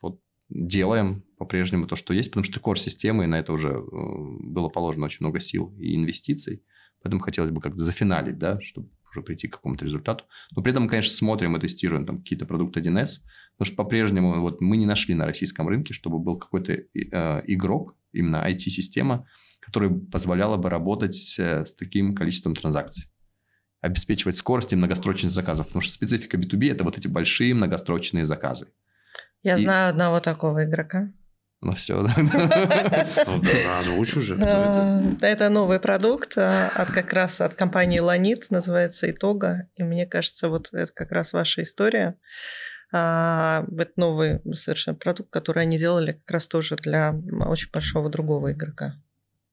вот делаем по-прежнему то, что есть, потому что core системы, и на это уже было положено очень много сил и инвестиций. Поэтому хотелось бы как-то зафиналить, да, чтобы уже прийти к какому-то результату. Но при этом конечно, смотрим и тестируем там какие-то продукты 1С, потому что по-прежнему вот мы не нашли на российском рынке, чтобы был какой-то э, игрок, именно IT-система, которая позволяла бы работать э, с таким количеством транзакций обеспечивать скорость и многострочность заказов. Потому что специфика B2B – это вот эти большие многострочные заказы. Я и... знаю одного такого игрока. Ну все, ну, Озвучу уже. А, это новый продукт а, от как раз от компании Ланит, называется Итога. И мне кажется, вот это как раз ваша история. А, это новый совершенно продукт, который они делали как раз тоже для очень большого другого игрока.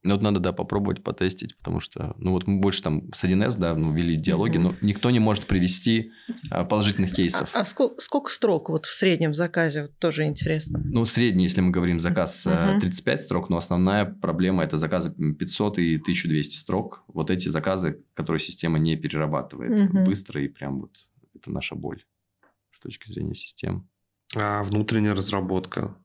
Ну, вот надо, да, попробовать потестить, потому что, ну, вот мы больше там с 1С, да, ну, вели диалоги, mm-hmm. но никто не может привести а, положительных кейсов. А, а сколько, сколько строк вот в среднем заказе, вот тоже интересно? Ну, средний, если мы говорим заказ mm-hmm. 35 строк, но основная проблема – это заказы 500 и 1200 строк. Вот эти заказы, которые система не перерабатывает mm-hmm. быстро, и прям вот это наша боль с точки зрения систем. А внутренняя разработка?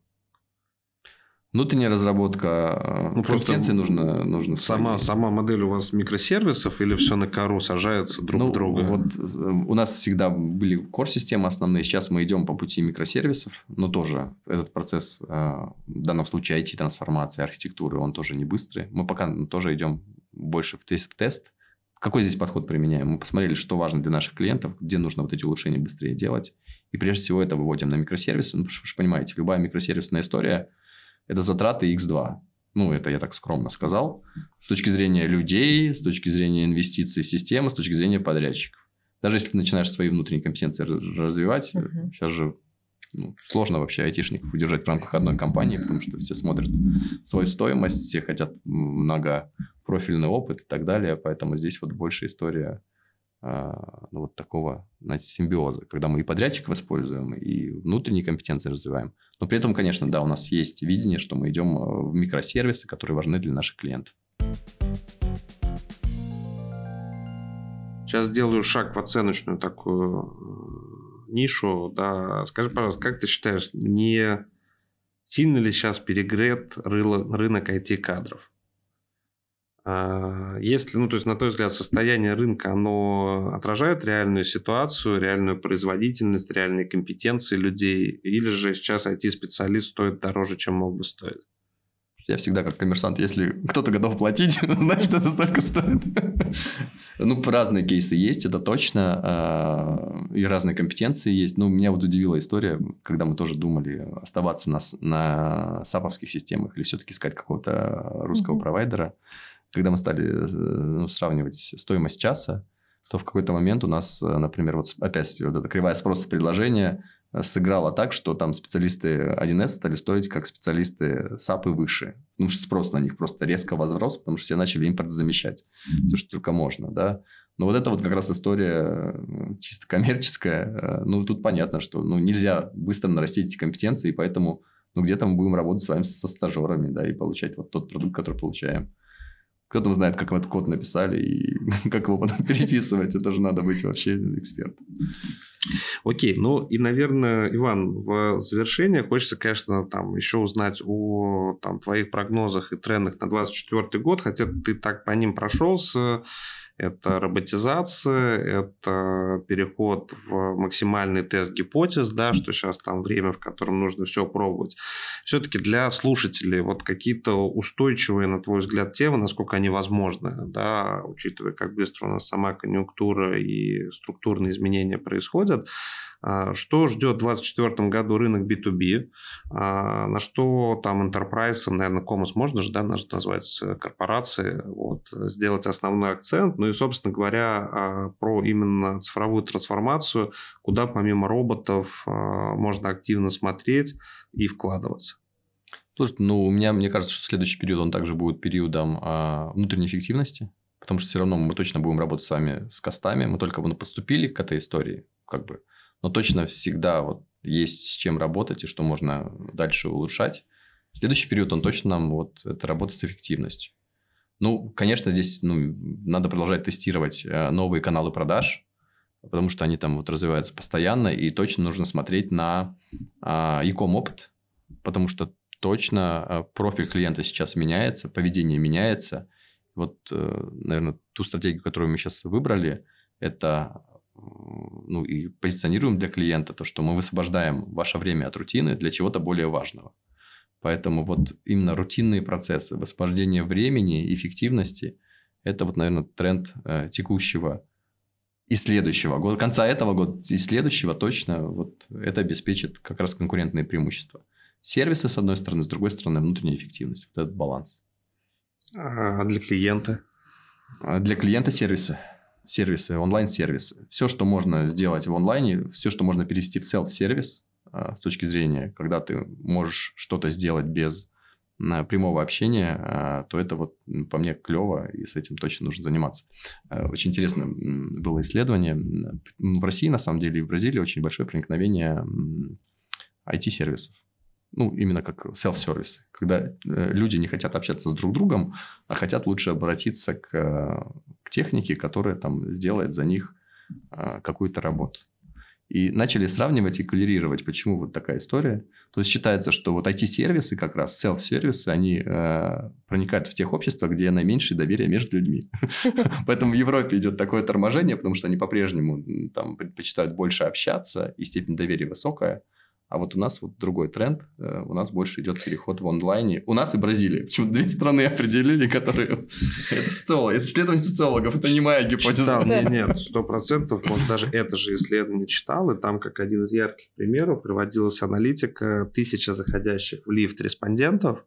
Внутренняя разработка, ну, компетенции нужно, нужно сама, сама модель у вас микросервисов или все на кору сажается друг ну, друга? Вот э, у нас всегда были core-системы основные, сейчас мы идем по пути микросервисов, но тоже этот процесс, э, в данном случае IT-трансформации, архитектуры, он тоже не быстрый. Мы пока тоже идем больше в тест. В тест. Какой здесь подход применяем? Мы посмотрели, что важно для наших клиентов, где нужно вот эти улучшения быстрее делать. И прежде всего это выводим на микросервисы. Ну, вы же понимаете, любая микросервисная история – это затраты X2. Ну, это я так скромно сказал. С точки зрения людей, с точки зрения инвестиций в систему, с точки зрения подрядчиков. Даже если ты начинаешь свои внутренние компетенции развивать, uh-huh. сейчас же ну, сложно вообще айтишников удержать в рамках одной компании, потому что все смотрят свою стоимость, все хотят многопрофильный опыт и так далее. Поэтому здесь вот больше история ну, вот такого знаете, симбиоза, когда мы и подрядчиков используем, и внутренние компетенции развиваем. Но при этом, конечно, да, у нас есть видение, что мы идем э, в микросервисы, которые важны для наших клиентов. Сейчас сделаю шаг в оценочную такую э, нишу. Да. Скажи, пожалуйста, как ты считаешь, не сильно ли сейчас перегрет рынок IT-кадров? А, если, ну, то есть, на твой взгляд, состояние рынка, оно отражает реальную ситуацию, реальную производительность, реальные компетенции людей, или же сейчас IT-специалист стоит дороже, чем мог бы стоить? Я всегда как коммерсант, если кто-то готов платить, значит, это столько стоит. ну, разные кейсы есть, это точно. А, и разные компетенции есть. Ну, меня вот удивила история, когда мы тоже думали оставаться на, на саповских системах или все-таки искать какого-то русского провайдера. Когда мы стали э, ну, сравнивать стоимость часа, то в какой-то момент у нас, э, например, вот опять вот эта кривая спроса предложения э, сыграла так, что там специалисты 1С стали стоить как специалисты SAP и выше. Потому что спрос на них просто резко возрос, потому что все начали импорт замещать. Все, что только можно, да. Но вот это вот как раз история чисто коммерческая. Ну, тут понятно, что ну, нельзя быстро нарастить эти компетенции, и поэтому ну, где-то мы будем работать с вами со стажерами, да, и получать вот тот продукт, который получаем. Кто там знает, как этот код написали и как его потом переписывать. Это же надо быть вообще экспертом. Окей, ну и, наверное, Иван, в завершение хочется, конечно, там еще узнать о там, твоих прогнозах и трендах на 2024 год, хотя ты так по ним прошелся это роботизация, это переход в максимальный тест гипотез, да, что сейчас там время, в котором нужно все пробовать. Все-таки для слушателей вот какие-то устойчивые, на твой взгляд, темы, насколько они возможны, да, учитывая, как быстро у нас сама конъюнктура и структурные изменения происходят, что ждет в 2024 году рынок B2B? А, на что там enterprise, наверное, комус можно же да, назвать корпорации, вот, сделать основной акцент. Ну и, собственно говоря, а, про именно цифровую трансформацию, куда помимо роботов можно активно смотреть и вкладываться. Слушай, ну, у меня, мне кажется, что следующий период, он также будет периодом а, внутренней эффективности, потому что все равно мы точно будем работать с вами с костами, мы только ну, поступили к этой истории, как бы, но точно всегда вот есть с чем работать и что можно дальше улучшать. Следующий период, он точно нам вот это работа с эффективностью. Ну, конечно, здесь ну, надо продолжать тестировать э, новые каналы продаж, потому что они там вот развиваются постоянно, и точно нужно смотреть на а, e-com опыт, потому что точно а, профиль клиента сейчас меняется, поведение меняется. Вот, э, наверное, ту стратегию, которую мы сейчас выбрали, это ну, и позиционируем для клиента то, что мы высвобождаем ваше время от рутины для чего-то более важного. Поэтому вот именно рутинные процессы, высвобождение времени, эффективности – это вот, наверное, тренд э, текущего и следующего года, конца этого года и следующего точно вот это обеспечит как раз конкурентные преимущества. Сервисы, с одной стороны, с другой стороны, внутренняя эффективность. Вот этот баланс. А для клиента? А для клиента сервисы сервисы, онлайн-сервисы. Все, что можно сделать в онлайне, все, что можно перевести в self-сервис а, с точки зрения, когда ты можешь что-то сделать без а, прямого общения, а, то это вот по мне клево, и с этим точно нужно заниматься. Очень интересно было исследование. В России, на самом деле, и в Бразилии очень большое проникновение IT-сервисов ну, именно как self-сервис, когда э, люди не хотят общаться с друг другом, а хотят лучше обратиться к, к технике, которая там сделает за них э, какую-то работу. И начали сравнивать и колерировать, почему вот такая история. То есть считается, что вот IT-сервисы, как раз self-сервисы, они э, проникают в тех общества, где наименьшее доверие между людьми. Поэтому в Европе идет такое торможение, потому что они по-прежнему там предпочитают больше общаться, и степень доверия высокая. А вот у нас вот другой тренд. Э, у нас больше идет переход в онлайне. У нас и Бразилия. Почему две страны определили, которые... Это социологи, это исследование социологов. Это не моя гипотеза. Читал, нет, нет, сто процентов. Может, даже это же исследование читал. И там, как один из ярких примеров, приводилась аналитика тысяча заходящих в лифт респондентов.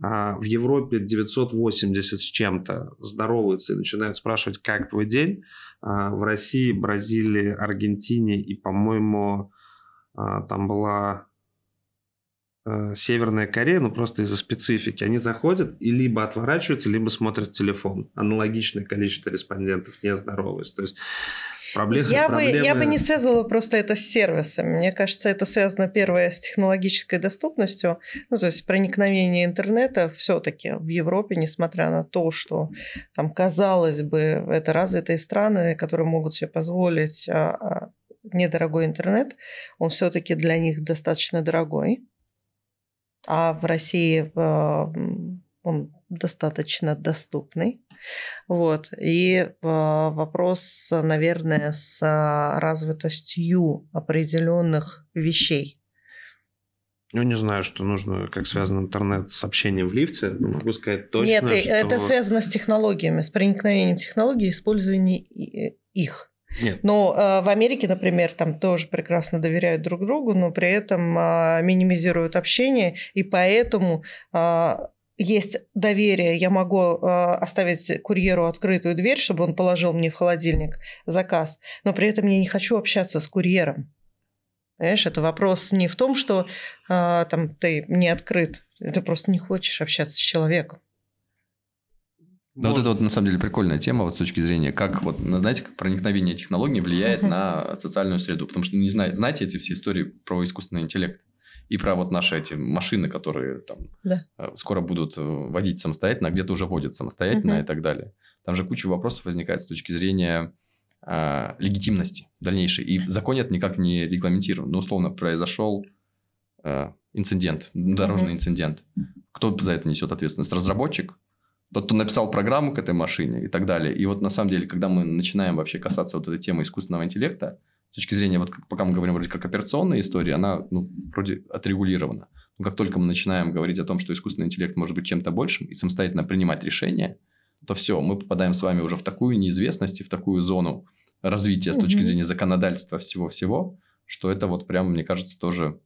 А в Европе 980 с чем-то здороваются и начинают спрашивать, как твой день. А в России, Бразилии, Аргентине и, по-моему, там была э, Северная Корея, ну просто из-за специфики, они заходят и либо отворачиваются, либо смотрят телефон. Аналогичное количество респондентов не здоровается. То есть проблемы, я, проблемы... Бы, я бы не связывала просто это с сервисами. Мне кажется, это связано первое с технологической доступностью. Ну, то есть проникновение интернета все-таки в Европе, несмотря на то, что там, казалось бы, это развитые страны, которые могут себе позволить а, а, недорогой интернет, он все-таки для них достаточно дорогой. А в России он достаточно доступный. Вот. И вопрос, наверное, с развитостью определенных вещей. Ну, не знаю, что нужно, как связан интернет с общением в лифте, но могу сказать точно, Нет, что... это связано с технологиями, с проникновением технологий, использованием их. Нет. Но э, в Америке, например, там тоже прекрасно доверяют друг другу, но при этом э, минимизируют общение, и поэтому э, есть доверие. Я могу э, оставить курьеру открытую дверь, чтобы он положил мне в холодильник заказ, но при этом я не хочу общаться с курьером. Понимаешь, это вопрос не в том, что э, там ты не открыт, ты просто не хочешь общаться с человеком. Да, вот. вот это вот на самом деле прикольная тема вот с точки зрения, как вот, знаете, как проникновение технологий влияет uh-huh. на социальную среду. Потому что, не знаю, знаете эти все истории про искусственный интеллект и про вот наши эти машины, которые там да. Э, скоро будут э, водить самостоятельно, а где-то уже водят самостоятельно uh-huh. и так далее. Там же куча вопросов возникает с точки зрения э, легитимности дальнейшей. И в законе это никак не регламентировано. Ну, условно, произошел э, инцидент, дорожный uh-huh. инцидент. Кто за это несет ответственность? Разработчик? Тот, кто написал программу к этой машине и так далее. И вот на самом деле, когда мы начинаем вообще касаться вот этой темы искусственного интеллекта, с точки зрения, вот пока мы говорим вроде как операционная история, она ну, вроде отрегулирована. Но как только мы начинаем говорить о том, что искусственный интеллект может быть чем-то большим и самостоятельно принимать решения, то все, мы попадаем с вами уже в такую неизвестность и в такую зону развития с точки зрения законодательства всего-всего, что это вот прям, мне кажется, тоже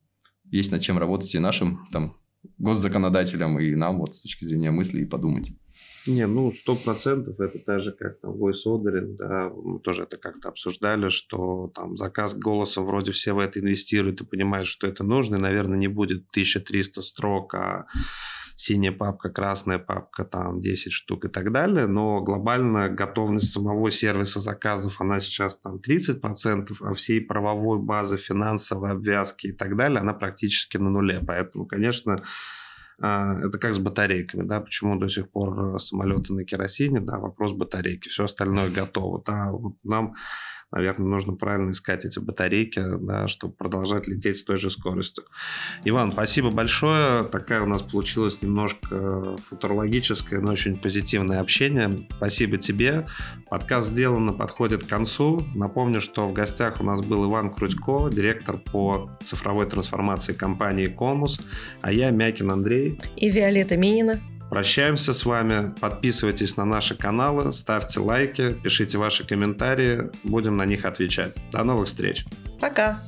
есть над чем работать и нашим там госзаконодателям, и нам вот с точки зрения мысли и подумать. Не, ну, сто процентов это так же, как там voice ordering, да, мы тоже это как-то обсуждали, что там заказ голоса вроде все в это инвестируют, и понимаешь, что это нужно, и, наверное, не будет 1300 строк, а синяя папка, красная папка, там 10 штук и так далее, но глобально готовность самого сервиса заказов, она сейчас там 30%, а всей правовой базы, финансовой обвязки и так далее, она практически на нуле, поэтому, конечно, это как с батарейками, да, почему до сих пор самолеты на керосине, да, вопрос батарейки, все остальное готово, да, вот нам наверное, нужно правильно искать эти батарейки, да, чтобы продолжать лететь с той же скоростью. Иван, спасибо большое. Такая у нас получилась немножко футурологическое, но очень позитивное общение. Спасибо тебе. Подкаст сделан, подходит к концу. Напомню, что в гостях у нас был Иван Крутько, директор по цифровой трансформации компании Комус, а я Мякин Андрей. И Виолетта Минина. Прощаемся с вами. Подписывайтесь на наши каналы, ставьте лайки, пишите ваши комментарии. Будем на них отвечать. До новых встреч. Пока.